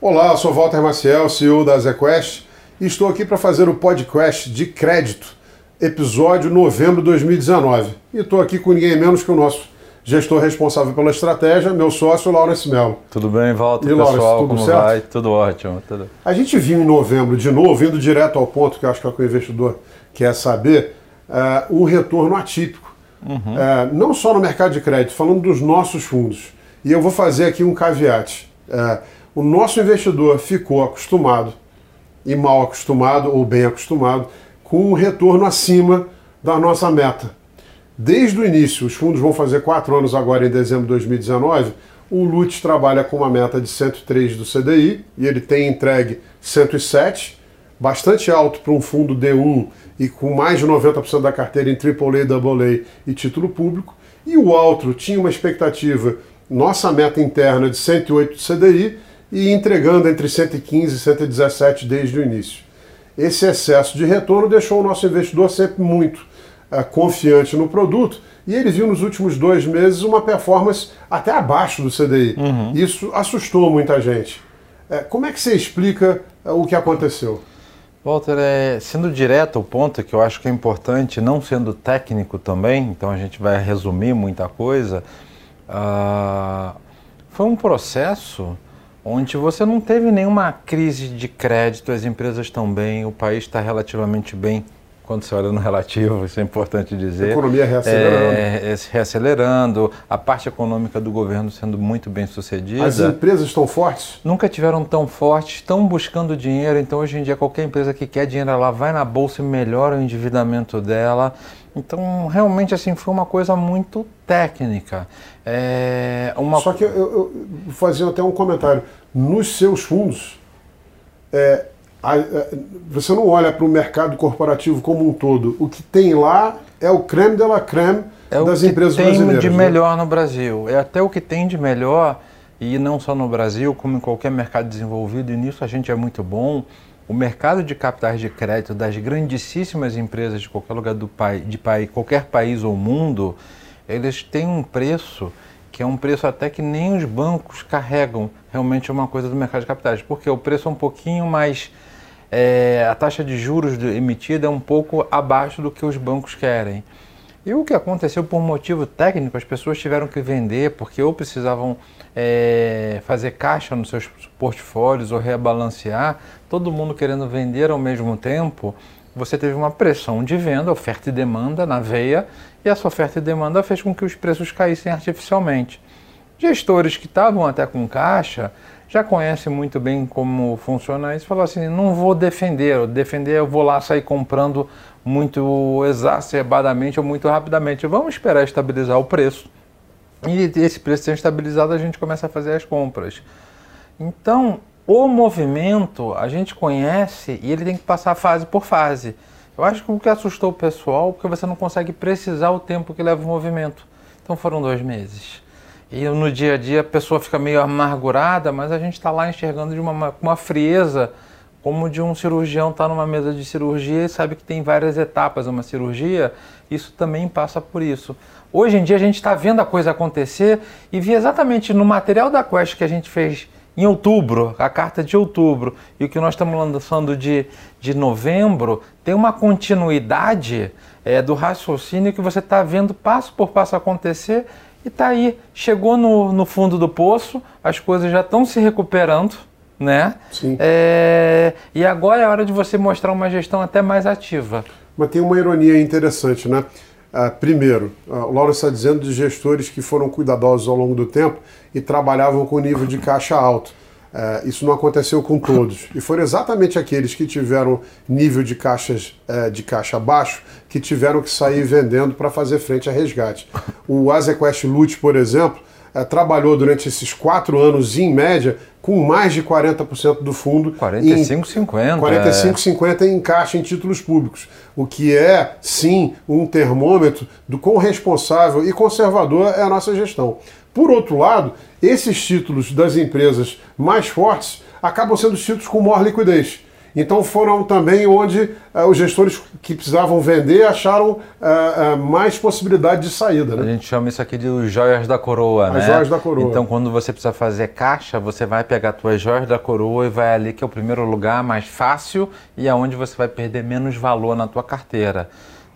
Olá, eu sou Walter Maciel, CEO da ZQuest, e estou aqui para fazer o podcast de crédito, episódio novembro de 2019. E estou aqui com ninguém menos que o nosso gestor responsável pela estratégia, meu sócio, Laurence Mello. Tudo bem, Walter, e, pessoal? Laurence, tudo como certo? vai? Tudo ótimo. Tudo... A gente viu em novembro, de novo, indo direto ao ponto, que eu acho que é o que o investidor quer saber, uh, um retorno atípico. Uhum. Uh, não só no mercado de crédito, falando dos nossos fundos. E eu vou fazer aqui um caveat. Uh, o nosso investidor ficou acostumado, e mal acostumado, ou bem acostumado, com um retorno acima da nossa meta. Desde o início, os fundos vão fazer quatro anos agora em dezembro de 2019, o Lutz trabalha com uma meta de 103 do CDI e ele tem entregue 107, bastante alto para um fundo D1 e com mais de 90% da carteira em AAA, AA e título público. E o Altro tinha uma expectativa, nossa meta interna de 108 do CDI e entregando entre 115 e 117 desde o início. Esse excesso de retorno deixou o nosso investidor sempre muito uh, confiante no produto e ele viu nos últimos dois meses uma performance até abaixo do CDI. Uhum. Isso assustou muita gente. Uh, como é que você explica uh, o que aconteceu? Walter, é, sendo direto ao ponto, que eu acho que é importante, não sendo técnico também, então a gente vai resumir muita coisa, foi um processo onde você não teve nenhuma crise de crédito, as empresas estão bem, o país está relativamente bem quando você olha no relativo, isso é importante dizer. A economia reacelerando. É, é, reacelerando, a parte econômica do governo sendo muito bem sucedida. As empresas estão fortes? Nunca tiveram tão fortes, estão buscando dinheiro, então hoje em dia qualquer empresa que quer dinheiro, ela vai na bolsa e melhora o endividamento dela. Então, realmente, assim, foi uma coisa muito técnica. É uma... Só que eu, eu fazia até um comentário. Nos seus fundos, é, você não olha para o mercado corporativo como um todo. O que tem lá é o creme de la creme é das empresas brasileiras. É o que tem de né? melhor no Brasil. É até o que tem de melhor, e não só no Brasil, como em qualquer mercado desenvolvido, e nisso a gente é muito bom. O mercado de capitais de crédito das grandíssimas empresas de qualquer lugar do país, de país, qualquer país ou mundo, eles têm um preço que é um preço até que nem os bancos carregam realmente uma coisa do mercado de capitais, porque o preço é um pouquinho mais é, a taxa de juros emitida é um pouco abaixo do que os bancos querem. E o que aconteceu por motivo técnico, as pessoas tiveram que vender porque ou precisavam é, fazer caixa nos seus portfólios ou rebalancear, todo mundo querendo vender ao mesmo tempo, você teve uma pressão de venda, oferta e demanda na veia, e essa oferta e demanda fez com que os preços caíssem artificialmente. Gestores que estavam até com caixa já conhece muito bem como funciona isso, falou assim, não vou defender, defender eu vou lá sair comprando muito exacerbadamente ou muito rapidamente, vamos esperar estabilizar o preço, e esse preço sendo estabilizado a gente começa a fazer as compras. Então, o movimento a gente conhece e ele tem que passar fase por fase. Eu acho que o que assustou o pessoal, porque você não consegue precisar o tempo que leva o movimento. Então foram dois meses. E no dia a dia a pessoa fica meio amargurada, mas a gente está lá enxergando de uma, uma frieza, como de um cirurgião estar tá numa mesa de cirurgia e sabe que tem várias etapas uma cirurgia, isso também passa por isso. Hoje em dia a gente está vendo a coisa acontecer e vi exatamente no material da Quest que a gente fez em outubro, a carta de outubro, e o que nós estamos lançando de, de novembro, tem uma continuidade é, do raciocínio que você está vendo passo por passo acontecer e está aí, chegou no, no fundo do poço, as coisas já estão se recuperando, né? Sim. É, e agora é hora de você mostrar uma gestão até mais ativa. Mas tem uma ironia interessante, né? Uh, primeiro, uh, o Laura está dizendo de gestores que foram cuidadosos ao longo do tempo e trabalhavam com nível de caixa alto. Uh, isso não aconteceu com todos. E foram exatamente aqueles que tiveram nível de, caixas, uh, de caixa baixo que tiveram que sair vendendo para fazer frente a resgate. O Azequest Lute, por exemplo, uh, trabalhou durante esses quatro anos, em média, com mais de 40% do fundo. 45, 50. 45, 50 em caixa em títulos públicos. O que é, sim, um termômetro do quão responsável e conservador é a nossa gestão. Por outro lado, esses títulos das empresas mais fortes acabam sendo os títulos com maior liquidez. Então foram também onde uh, os gestores que precisavam vender acharam uh, uh, mais possibilidade de saída. Né? A gente chama isso aqui de joias da coroa, As né? joias da coroa. Então quando você precisa fazer caixa, você vai pegar suas joias da coroa e vai ali que é o primeiro lugar mais fácil e aonde é você vai perder menos valor na tua carteira.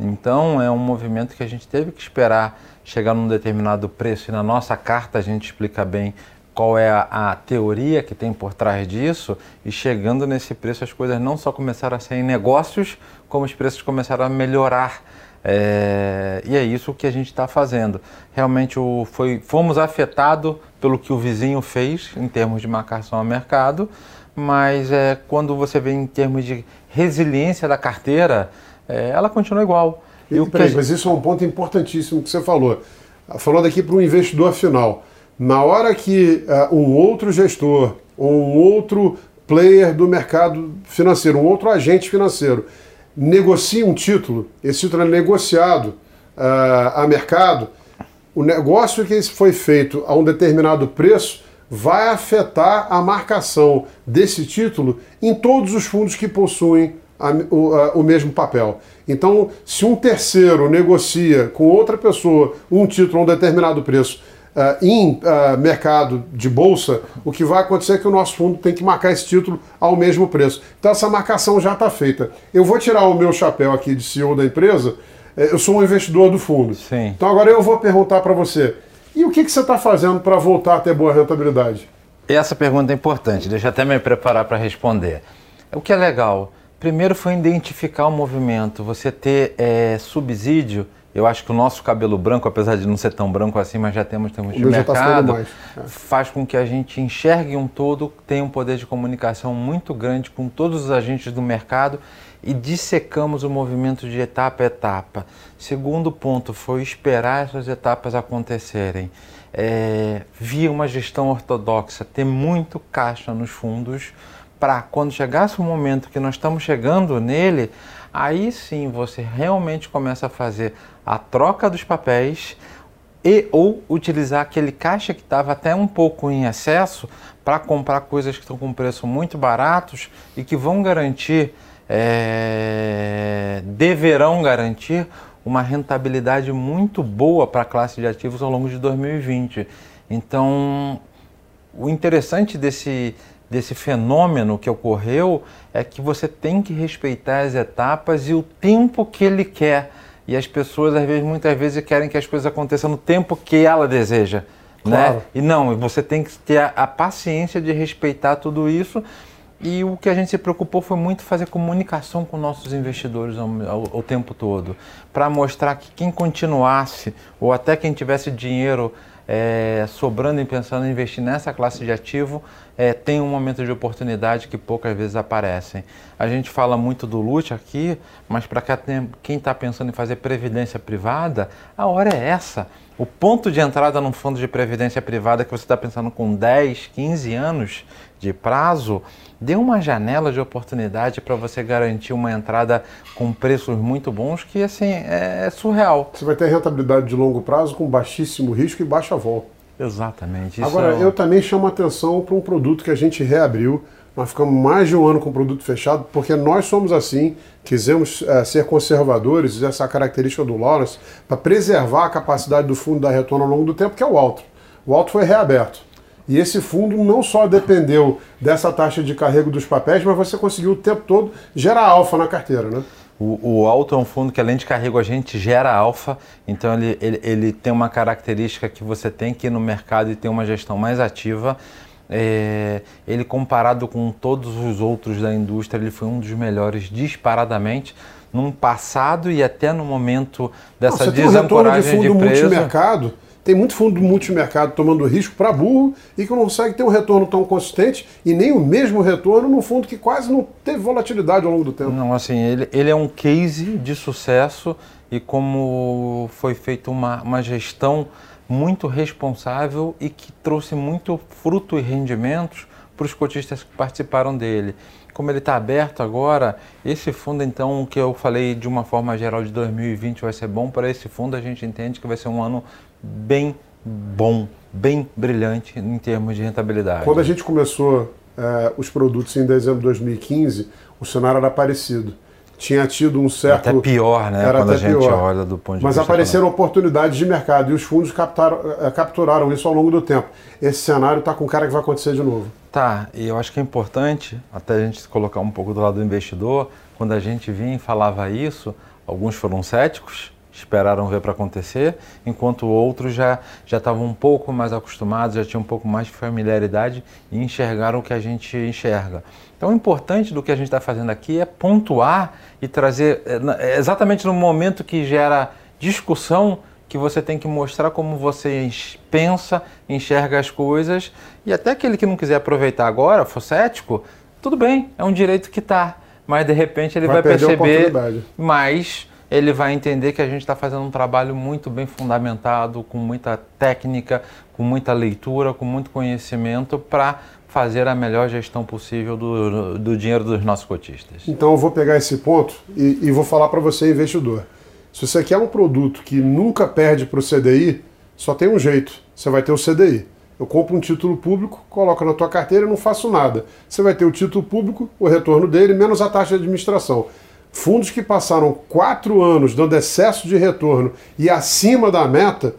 Então é um movimento que a gente teve que esperar chegar num determinado preço e na nossa carta a gente explica bem qual é a, a, teoria que tem por trás disso e chegando nesse preço as coisas não só começaram a ser em negócios, como os preços começaram a melhorar. É, e é isso que a gente está fazendo. Realmente o, foi, fomos afetados pelo que o vizinho fez em termos de marcação ao mercado, mas é, quando você vê em termos de resiliência da carteira, é, ela continua igual. E, e peraí, gente... Mas isso é um ponto importantíssimo que você falou. Falando aqui para o investidor final. Na hora que uh, um outro gestor ou um outro player do mercado financeiro, um outro agente financeiro, negocia um título, esse título é negociado uh, a mercado, o negócio que foi feito a um determinado preço vai afetar a marcação desse título em todos os fundos que possuem a, o, a, o, mesmo papel. Então, se um terceiro negocia com outra pessoa um título a um determinado preço uh, em uh, mercado de bolsa, o que vai acontecer é que o nosso fundo tem que marcar esse título ao mesmo preço. Então, essa marcação já está feita. Eu vou tirar o meu chapéu aqui de CEO da empresa, eh, eu sou um investidor do fundo. Sim. Então, agora eu vou perguntar para você: e o que, que você está fazendo para voltar a ter boa rentabilidade? Essa pergunta é importante, deixa eu até me preparar para responder. O que é legal? Primeiro foi identificar o movimento, você ter é, subsídio. Eu acho que o nosso cabelo branco, apesar de não ser tão branco assim, mas já temos termos de tá mercado, tá faz com que a gente enxergue um todo, tenha um poder de comunicação muito grande com todos os agentes do mercado e dissecamos o movimento de etapa a etapa. Segundo ponto foi esperar essas etapas acontecerem. É, via uma gestão ortodoxa, ter muito caixa nos fundos para quando chegasse o momento que nós estamos chegando nele, aí sim você realmente começa a fazer a troca dos papéis e ou utilizar aquele caixa que estava até um pouco em excesso para comprar coisas que estão com preço muito baratos e que vão garantir, é, deverão garantir uma rentabilidade muito boa para a classe de ativos ao longo de 2020. Então, o interessante desse, desse fenômeno que ocorreu é que você tem que respeitar as etapas e o tempo que ele quer. E as pessoas, às vezes, muitas vezes, querem que as coisas aconteçam no tempo que ela deseja. Né? Claro. Né? E não, você tem que ter a, a paciência de respeitar tudo isso. E o que a gente se preocupou foi muito fazer comunicação com nossos investidores ao, ao, ao tempo todo, para mostrar que quem continuasse, ou até quem tivesse dinheiro é, sobrando e pensando em investir nessa classe de ativo, é, tem um momento de oportunidade que poucas vezes aparecem. A gente fala muito do LUT aqui, mas para quem está pensando em fazer previdência privada, a hora é essa. O ponto de entrada num fundo de previdência privada que você está pensando com 10, 15 anos de prazo, dê uma janela de oportunidade para você garantir uma entrada com preços muito bons que assim é, é surreal. Você vai ter rentabilidade de longo prazo com baixíssimo risco e baixa volta. Exatamente. Agora, é... eu também chamo atenção para um produto que a gente reabriu. Nós ficamos mais de um ano com o produto fechado, porque nós somos assim, quisemos é, ser conservadores, essa característica do Lawrence, para preservar a capacidade do fundo da retorno ao longo do tempo, que é o alto. O alto foi reaberto. E esse fundo não só dependeu dessa taxa de carrego dos papéis, mas você conseguiu o tempo todo gerar alfa na carteira, né? O, o alto é um fundo que além de carrego a gente gera alfa, então ele, ele, ele, tem uma característica que você tem que ir no mercado e ter uma gestão mais ativa. É, ele comparado com todos os outros da indústria, ele foi um dos melhores disparadamente num passado e até no momento dessa Não, você desancoragem tem um de, de preço. Tem muito fundo do multimercado tomando risco para burro e que não consegue ter um retorno tão consistente e nem o mesmo retorno num fundo que quase não teve volatilidade ao longo do tempo. Não, assim, ele, ele é um case de sucesso e como foi feita uma, uma gestão muito responsável e que trouxe muito fruto e rendimentos para os cotistas que participaram dele. Como ele está aberto agora, esse fundo, então, que eu falei de uma forma geral de 2020 vai ser bom para esse fundo, a gente entende que vai ser um ano bem bom, bem brilhante em termos de rentabilidade. Quando a gente começou uh, os produtos em dezembro de 2015, o cenário era parecido. Tinha tido um certo. Até pior, né? Era quando a gente pior. olha do ponto de Mas vista. apareceram oportunidades de mercado e os fundos captaram, uh, capturaram isso ao longo do tempo. Esse cenário está com cara que vai acontecer de novo. Tá, e eu acho que é importante até a gente colocar um pouco do lado do investidor. Quando a gente vinha e falava isso, alguns foram céticos, esperaram ver para acontecer, enquanto outros já já estavam um pouco mais acostumados, já tinham um pouco mais de familiaridade e enxergaram o que a gente enxerga. Então, o importante do que a gente está fazendo aqui é pontuar e trazer, é, exatamente no momento que gera discussão, que você tem que mostrar como você pensa, enxerga as coisas, e até aquele que não quiser aproveitar agora, for cético, tudo bem, é um direito que está, mas de repente ele vai, vai perceber, mas ele vai entender que a gente está fazendo um trabalho muito bem fundamentado, com muita técnica, com muita leitura, com muito conhecimento para fazer a melhor gestão possível do, do dinheiro dos nossos cotistas. Então eu vou pegar esse ponto e, e vou falar para você, investidor. Se você quer um produto que nunca perde para o CDI, só tem um jeito: você vai ter o CDI. Eu compro um título público, coloco na tua carteira e não faço nada. Você vai ter o título público, o retorno dele, menos a taxa de administração. Fundos que passaram quatro anos dando excesso de retorno e acima da meta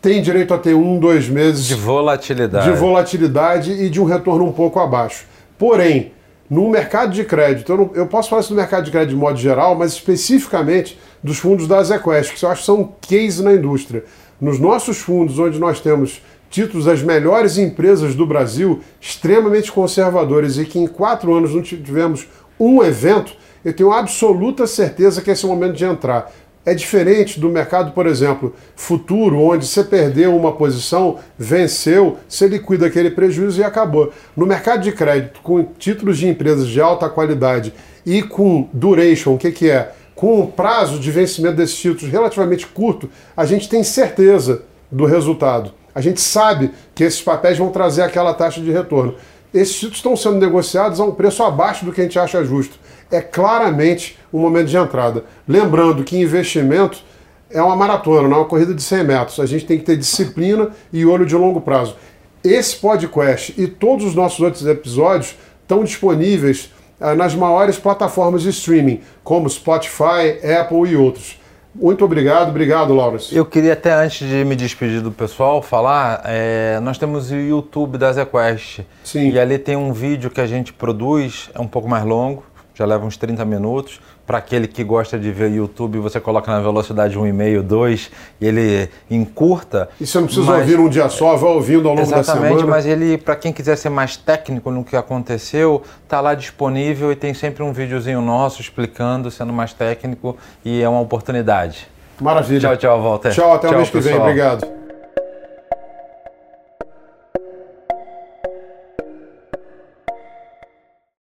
têm direito a ter um, dois meses de volatilidade. de volatilidade e de um retorno um pouco abaixo. Porém, no mercado de crédito, eu, não, eu posso falar isso no mercado de crédito de modo geral, mas especificamente dos fundos da Zequest, que eu acho que são case na indústria. Nos nossos fundos, onde nós temos títulos das melhores empresas do Brasil, extremamente conservadores, e que em quatro anos não tivemos um evento, eu tenho absoluta certeza que esse é o momento de entrar. É diferente do mercado, por exemplo, futuro, onde você perdeu uma posição, venceu, você liquida aquele prejuízo e acabou. No mercado de crédito, com títulos de empresas de alta qualidade e com duration, o que, que é? Com o prazo de vencimento desses títulos relativamente curto, a gente tem certeza do resultado. A gente sabe que esses papéis vão trazer aquela taxa de retorno. Esses títulos estão sendo negociados a um preço abaixo do que a gente acha justo. É claramente um momento de entrada. Lembrando que investimento é uma maratona, não é uma corrida de 100 metros. A gente tem que ter disciplina e olho de longo prazo. Esse podcast e todos os nossos outros episódios estão disponíveis ah, nas maiores plataformas de streaming, como Spotify, Apple e outros. Muito obrigado, obrigado, Laurence. Eu queria até antes de me despedir do pessoal falar, é, nós temos o YouTube da ZQuest. Sim. E ali tem um vídeo que a gente produz, é um pouco mais longo, já leva uns 30 minutos. Para aquele que gosta de ver YouTube, você coloca na velocidade 1,5, 2 e ele encurta. E você não precisa mas... ouvir um dia só, vai ouvindo ao longo Exatamente, da semana. mas ele, para quem quiser ser mais técnico no que aconteceu, tá lá disponível e tem sempre um videozinho nosso explicando, sendo mais técnico e é uma oportunidade. Maravilha. Tchau, tchau, Walter. Tchau, até o mês que vem. Obrigado.